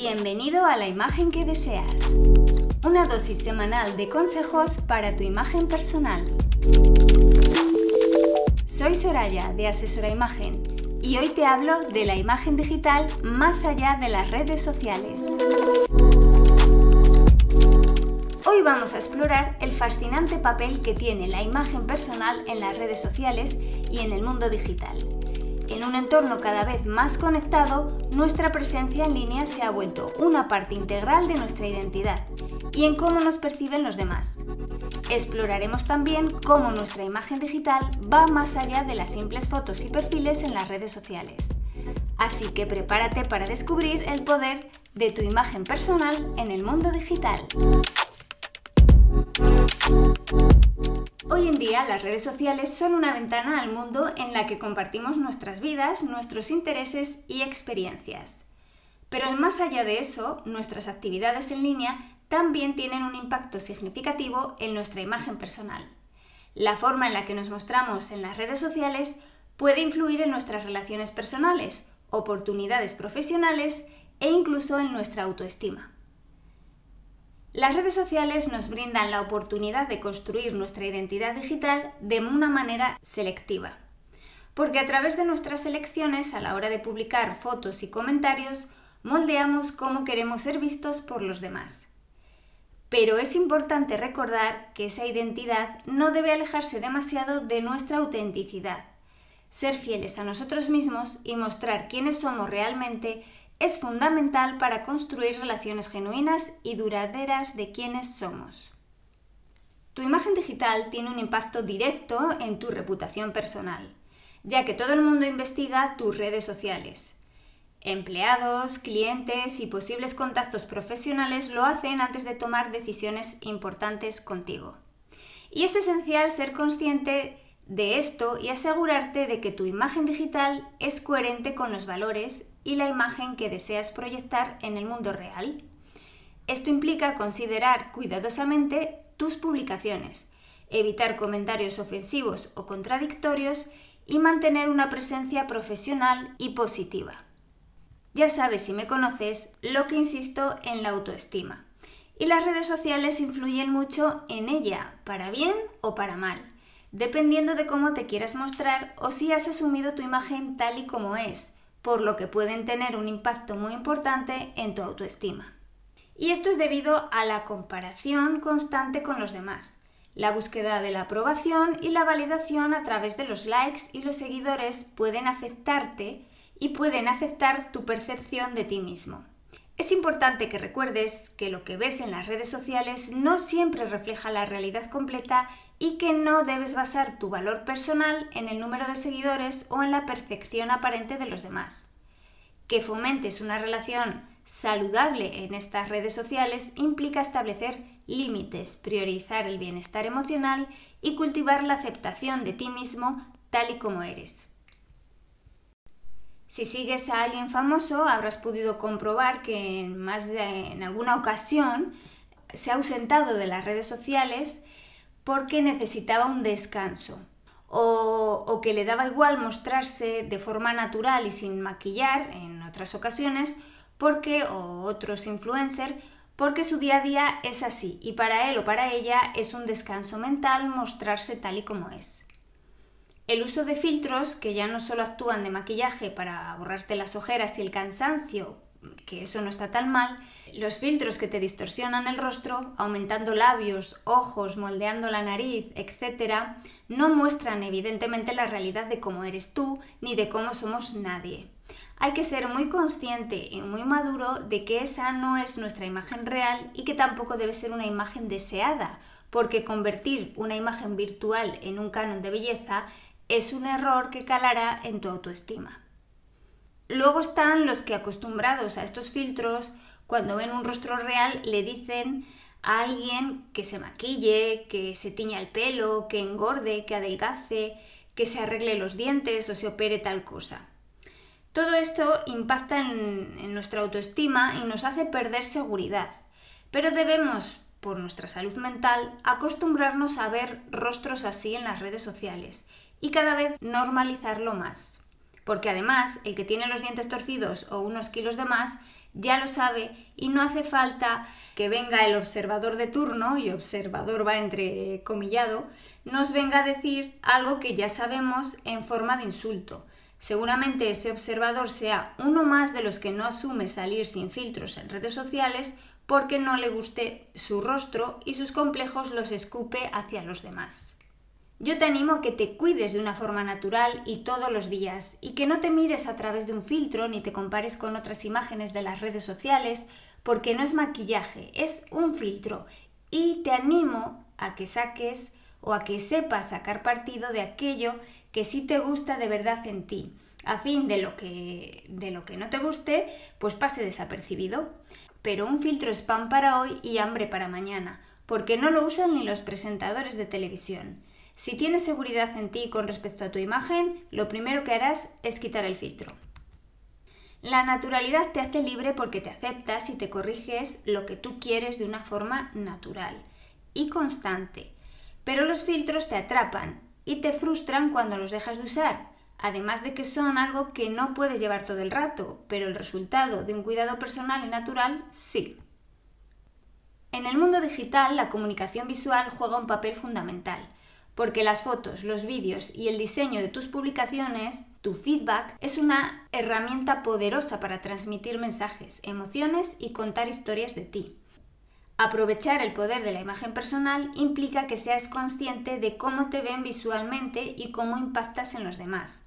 Bienvenido a la imagen que deseas. Una dosis semanal de consejos para tu imagen personal. Soy Soraya de Asesora Imagen y hoy te hablo de la imagen digital más allá de las redes sociales. Hoy vamos a explorar el fascinante papel que tiene la imagen personal en las redes sociales y en el mundo digital. En un entorno cada vez más conectado, nuestra presencia en línea se ha vuelto una parte integral de nuestra identidad y en cómo nos perciben los demás. Exploraremos también cómo nuestra imagen digital va más allá de las simples fotos y perfiles en las redes sociales. Así que prepárate para descubrir el poder de tu imagen personal en el mundo digital. Hoy en día las redes sociales son una ventana al mundo en la que compartimos nuestras vidas, nuestros intereses y experiencias. Pero más allá de eso, nuestras actividades en línea también tienen un impacto significativo en nuestra imagen personal. La forma en la que nos mostramos en las redes sociales puede influir en nuestras relaciones personales, oportunidades profesionales e incluso en nuestra autoestima. Las redes sociales nos brindan la oportunidad de construir nuestra identidad digital de una manera selectiva, porque a través de nuestras elecciones a la hora de publicar fotos y comentarios moldeamos cómo queremos ser vistos por los demás. Pero es importante recordar que esa identidad no debe alejarse demasiado de nuestra autenticidad. Ser fieles a nosotros mismos y mostrar quiénes somos realmente es fundamental para construir relaciones genuinas y duraderas de quienes somos. Tu imagen digital tiene un impacto directo en tu reputación personal, ya que todo el mundo investiga tus redes sociales. Empleados, clientes y posibles contactos profesionales lo hacen antes de tomar decisiones importantes contigo. Y es esencial ser consciente de esto y asegurarte de que tu imagen digital es coherente con los valores y la imagen que deseas proyectar en el mundo real. Esto implica considerar cuidadosamente tus publicaciones, evitar comentarios ofensivos o contradictorios y mantener una presencia profesional y positiva. Ya sabes, si me conoces, lo que insisto en la autoestima. Y las redes sociales influyen mucho en ella, para bien o para mal, dependiendo de cómo te quieras mostrar o si has asumido tu imagen tal y como es, por lo que pueden tener un impacto muy importante en tu autoestima. Y esto es debido a la comparación constante con los demás, la búsqueda de la aprobación y la validación a través de los likes y los seguidores pueden afectarte y pueden afectar tu percepción de ti mismo. Es importante que recuerdes que lo que ves en las redes sociales no siempre refleja la realidad completa y que no debes basar tu valor personal en el número de seguidores o en la perfección aparente de los demás. Que fomentes una relación saludable en estas redes sociales implica establecer límites, priorizar el bienestar emocional y cultivar la aceptación de ti mismo tal y como eres. Si sigues a alguien famoso, habrás podido comprobar que en alguna ocasión se ha ausentado de las redes sociales porque necesitaba un descanso o, que le daba igual mostrarse de forma natural y sin maquillar en otras ocasiones porque o otros influencers porque su día a día es así y para él o para ella es un descanso mental mostrarse tal y como es. El uso de filtros que ya no solo actúan de maquillaje para borrarte las ojeras y el cansancio, que eso no está tan mal, los filtros que te distorsionan el rostro, aumentando labios, ojos, moldeando la nariz, etc., no muestran evidentemente la realidad de cómo eres tú ni de cómo somos nadie. Hay que ser muy consciente y muy maduro de que esa no es nuestra imagen real y que tampoco debe ser una imagen deseada, porque convertir una imagen virtual en un canon de belleza es un error que calará en tu autoestima. Luego están los que acostumbrados a estos filtros, cuando ven un rostro real, le dicen a alguien que se maquille, que se tiña el pelo, que engorde, que adelgace, que se arregle los dientes o se opere tal cosa. Todo esto impacta en, en nuestra autoestima y nos hace perder seguridad, pero debemos, por nuestra salud mental, acostumbrarnos a ver rostros así en las redes sociales y cada vez normalizarlo más. Porque además el que tiene los dientes torcidos o unos kilos de más ya lo sabe y no hace falta que venga el observador de turno, y observador va entre comillado, nos venga a decir algo que ya sabemos en forma de insulto. Seguramente ese observador sea uno más de los que no asume salir sin filtros en redes sociales porque no le guste su rostro y sus complejos los escupe hacia los demás. Yo te animo a que te cuides de una forma natural y todos los días, y que no te mires a través de un filtro ni te compares con otras imágenes de las redes sociales, porque no es maquillaje, es un filtro. Y te animo a que saques o a que sepas sacar partido de aquello que sí te gusta de verdad en ti, a fin de lo que, de lo que no te guste, pues pase desapercibido. Pero un filtro es pan para hoy y hambre para mañana, porque no lo usan ni los presentadores de televisión. Si tienes seguridad en ti con respecto a tu imagen, lo primero que harás es quitar el filtro. La naturalidad te hace libre porque te aceptas y te corriges lo que tú quieres de una forma natural y constante. Pero los filtros te atrapan y te frustran cuando los dejas de usar, además de que son algo que no puedes llevar todo el rato, pero el resultado de un cuidado personal y natural sí. En el mundo digital, la comunicación visual juega un papel fundamental porque las fotos, los vídeos y el diseño de tus publicaciones, tu feedback, es una herramienta poderosa para transmitir mensajes, emociones y contar historias de ti. Aprovechar el poder de la imagen personal implica que seas consciente de cómo te ven visualmente y cómo impactas en los demás.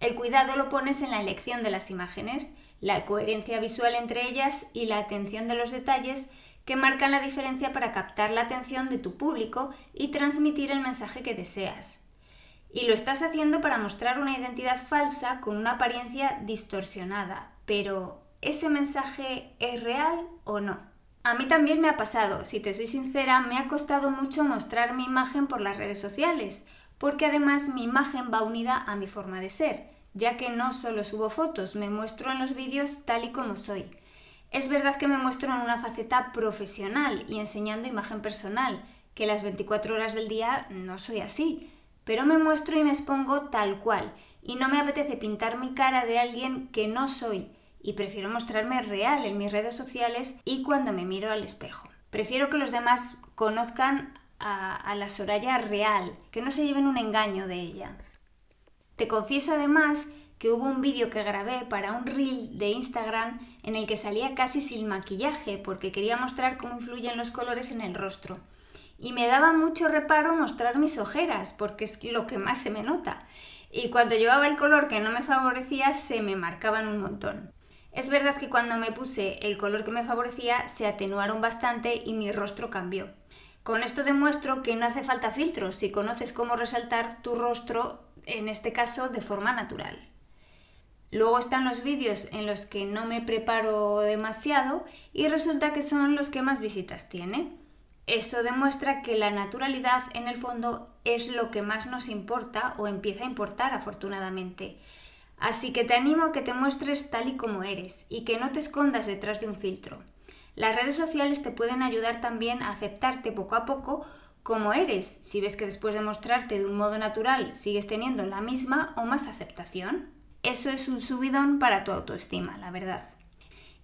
El cuidado lo pones en la elección de las imágenes, la coherencia visual entre ellas y la atención de los detalles que marcan la diferencia para captar la atención de tu público y transmitir el mensaje que deseas. Y lo estás haciendo para mostrar una identidad falsa con una apariencia distorsionada, pero ¿ese mensaje es real o no? A mí también me ha pasado, si te soy sincera, me ha costado mucho mostrar mi imagen por las redes sociales, porque además mi imagen va unida a mi forma de ser, ya que no solo subo fotos, me muestro en los vídeos tal y como soy. Es verdad que me muestro en una faceta profesional y enseñando imagen personal, que las 24 horas del día no soy así, pero me muestro y me expongo tal cual, y no me apetece pintar mi cara de alguien que no soy, y prefiero mostrarme real en mis redes sociales y cuando me miro al espejo. Prefiero que los demás conozcan a, la Soraya real, que no se lleven un engaño de ella. Te confieso además que hubo un vídeo que grabé para un reel de Instagram en el que salía casi sin maquillaje porque quería mostrar cómo influyen los colores en el rostro. Y me daba mucho reparo mostrar mis ojeras porque es lo que más se me nota. Y cuando llevaba el color que no me favorecía se me marcaban un montón. Es verdad que cuando me puse el color que me favorecía se atenuaron bastante y mi rostro cambió. Con esto demuestro que no hace falta filtros si conoces cómo resaltar tu rostro, en este caso de forma natural. Luego están los vídeos en los que no me preparo demasiado y resulta que son los que más visitas tiene. Eso demuestra que la naturalidad en el fondo es lo que más nos importa o empieza a importar afortunadamente. Así que te animo a que te muestres tal y como eres y que no te escondas detrás de un filtro. Las redes sociales te pueden ayudar también a aceptarte poco a poco como eres, si ves que después de mostrarte de un modo natural sigues teniendo la misma o más aceptación. Eso es un subidón para tu autoestima, la verdad.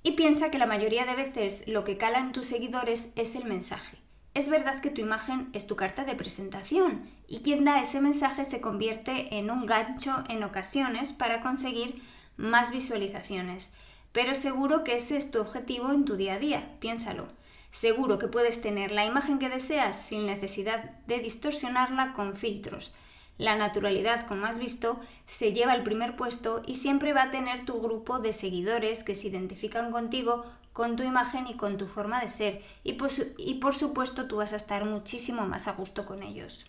Y piensa que la mayoría de veces lo que cala en tus seguidores es el mensaje. Es verdad que tu imagen es tu carta de presentación y quien da ese mensaje se convierte en un gancho en ocasiones para conseguir más visualizaciones. Pero seguro que ese es tu objetivo en tu día a día, piénsalo. Seguro que puedes tener la imagen que deseas sin necesidad de distorsionarla con filtros la naturalidad, como has visto, se lleva el primer puesto y siempre va a tener tu grupo de seguidores que se identifican contigo, con tu imagen y con tu forma de ser. Y por, y por supuesto tú vas a estar muchísimo más a gusto con ellos.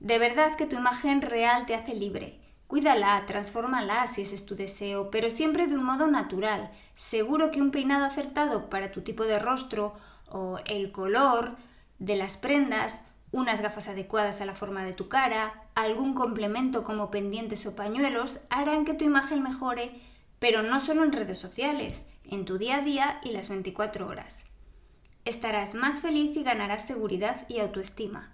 De verdad que tu imagen real te hace libre. Cuídala, transfórmala si ese es tu deseo, pero siempre de un modo natural. Seguro que un peinado acertado para tu tipo de rostro o el color de las prendas unas gafas adecuadas a la forma de tu cara, algún complemento como pendientes o pañuelos harán que tu imagen mejore, pero no solo en redes sociales, en tu día a día y las 24 horas. Estarás más feliz y ganarás seguridad y autoestima.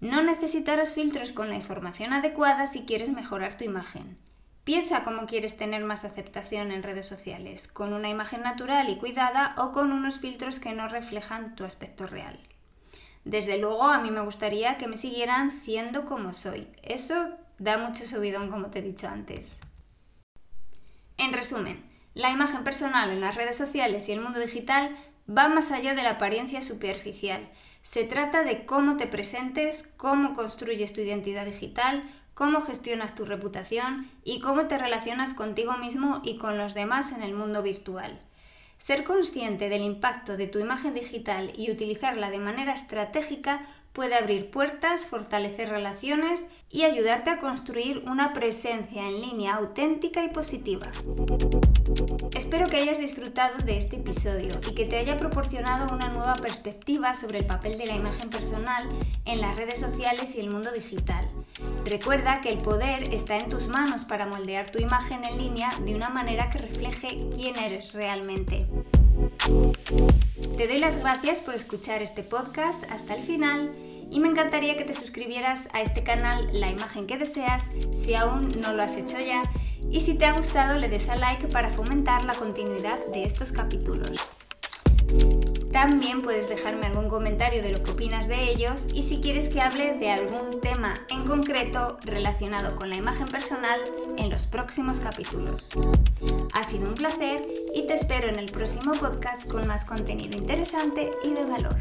No necesitarás filtros con la información adecuada si quieres mejorar tu imagen. Piensa cómo quieres tener más aceptación en redes sociales, con una imagen natural y cuidada o con unos filtros que no reflejan tu aspecto real. Desde luego, a mí me gustaría que me siguieran siendo como soy. Eso da mucho subidón, como te he dicho antes. En resumen, la imagen personal en las redes sociales y el mundo digital va más allá de la apariencia superficial. Se trata de cómo te presentes, cómo construyes tu identidad digital, cómo gestionas tu reputación y cómo te relacionas contigo mismo y con los demás en el mundo virtual. Ser consciente del impacto de tu imagen digital y utilizarla de manera estratégica puede abrir puertas, fortalecer relaciones y ayudarte a construir una presencia en línea auténtica y positiva. Espero que hayas disfrutado de este episodio y que te haya proporcionado una nueva perspectiva sobre el papel de la imagen personal en las redes sociales y el mundo digital. Recuerda que el poder está en tus manos para moldear tu imagen en línea de una manera que refleje quién eres realmente. Te doy las gracias por escuchar este podcast hasta el final y me encantaría que te suscribieras a este canal La imagen que deseas si aún no lo has hecho ya y si te ha gustado le des a like para fomentar la continuidad de estos capítulos. También puedes dejarme algún comentario de lo que opinas de ellos y si quieres que hable de algún tema en concreto relacionado con la imagen personal en los próximos capítulos. Ha sido un placer y te espero en el próximo podcast con más contenido interesante y de valor.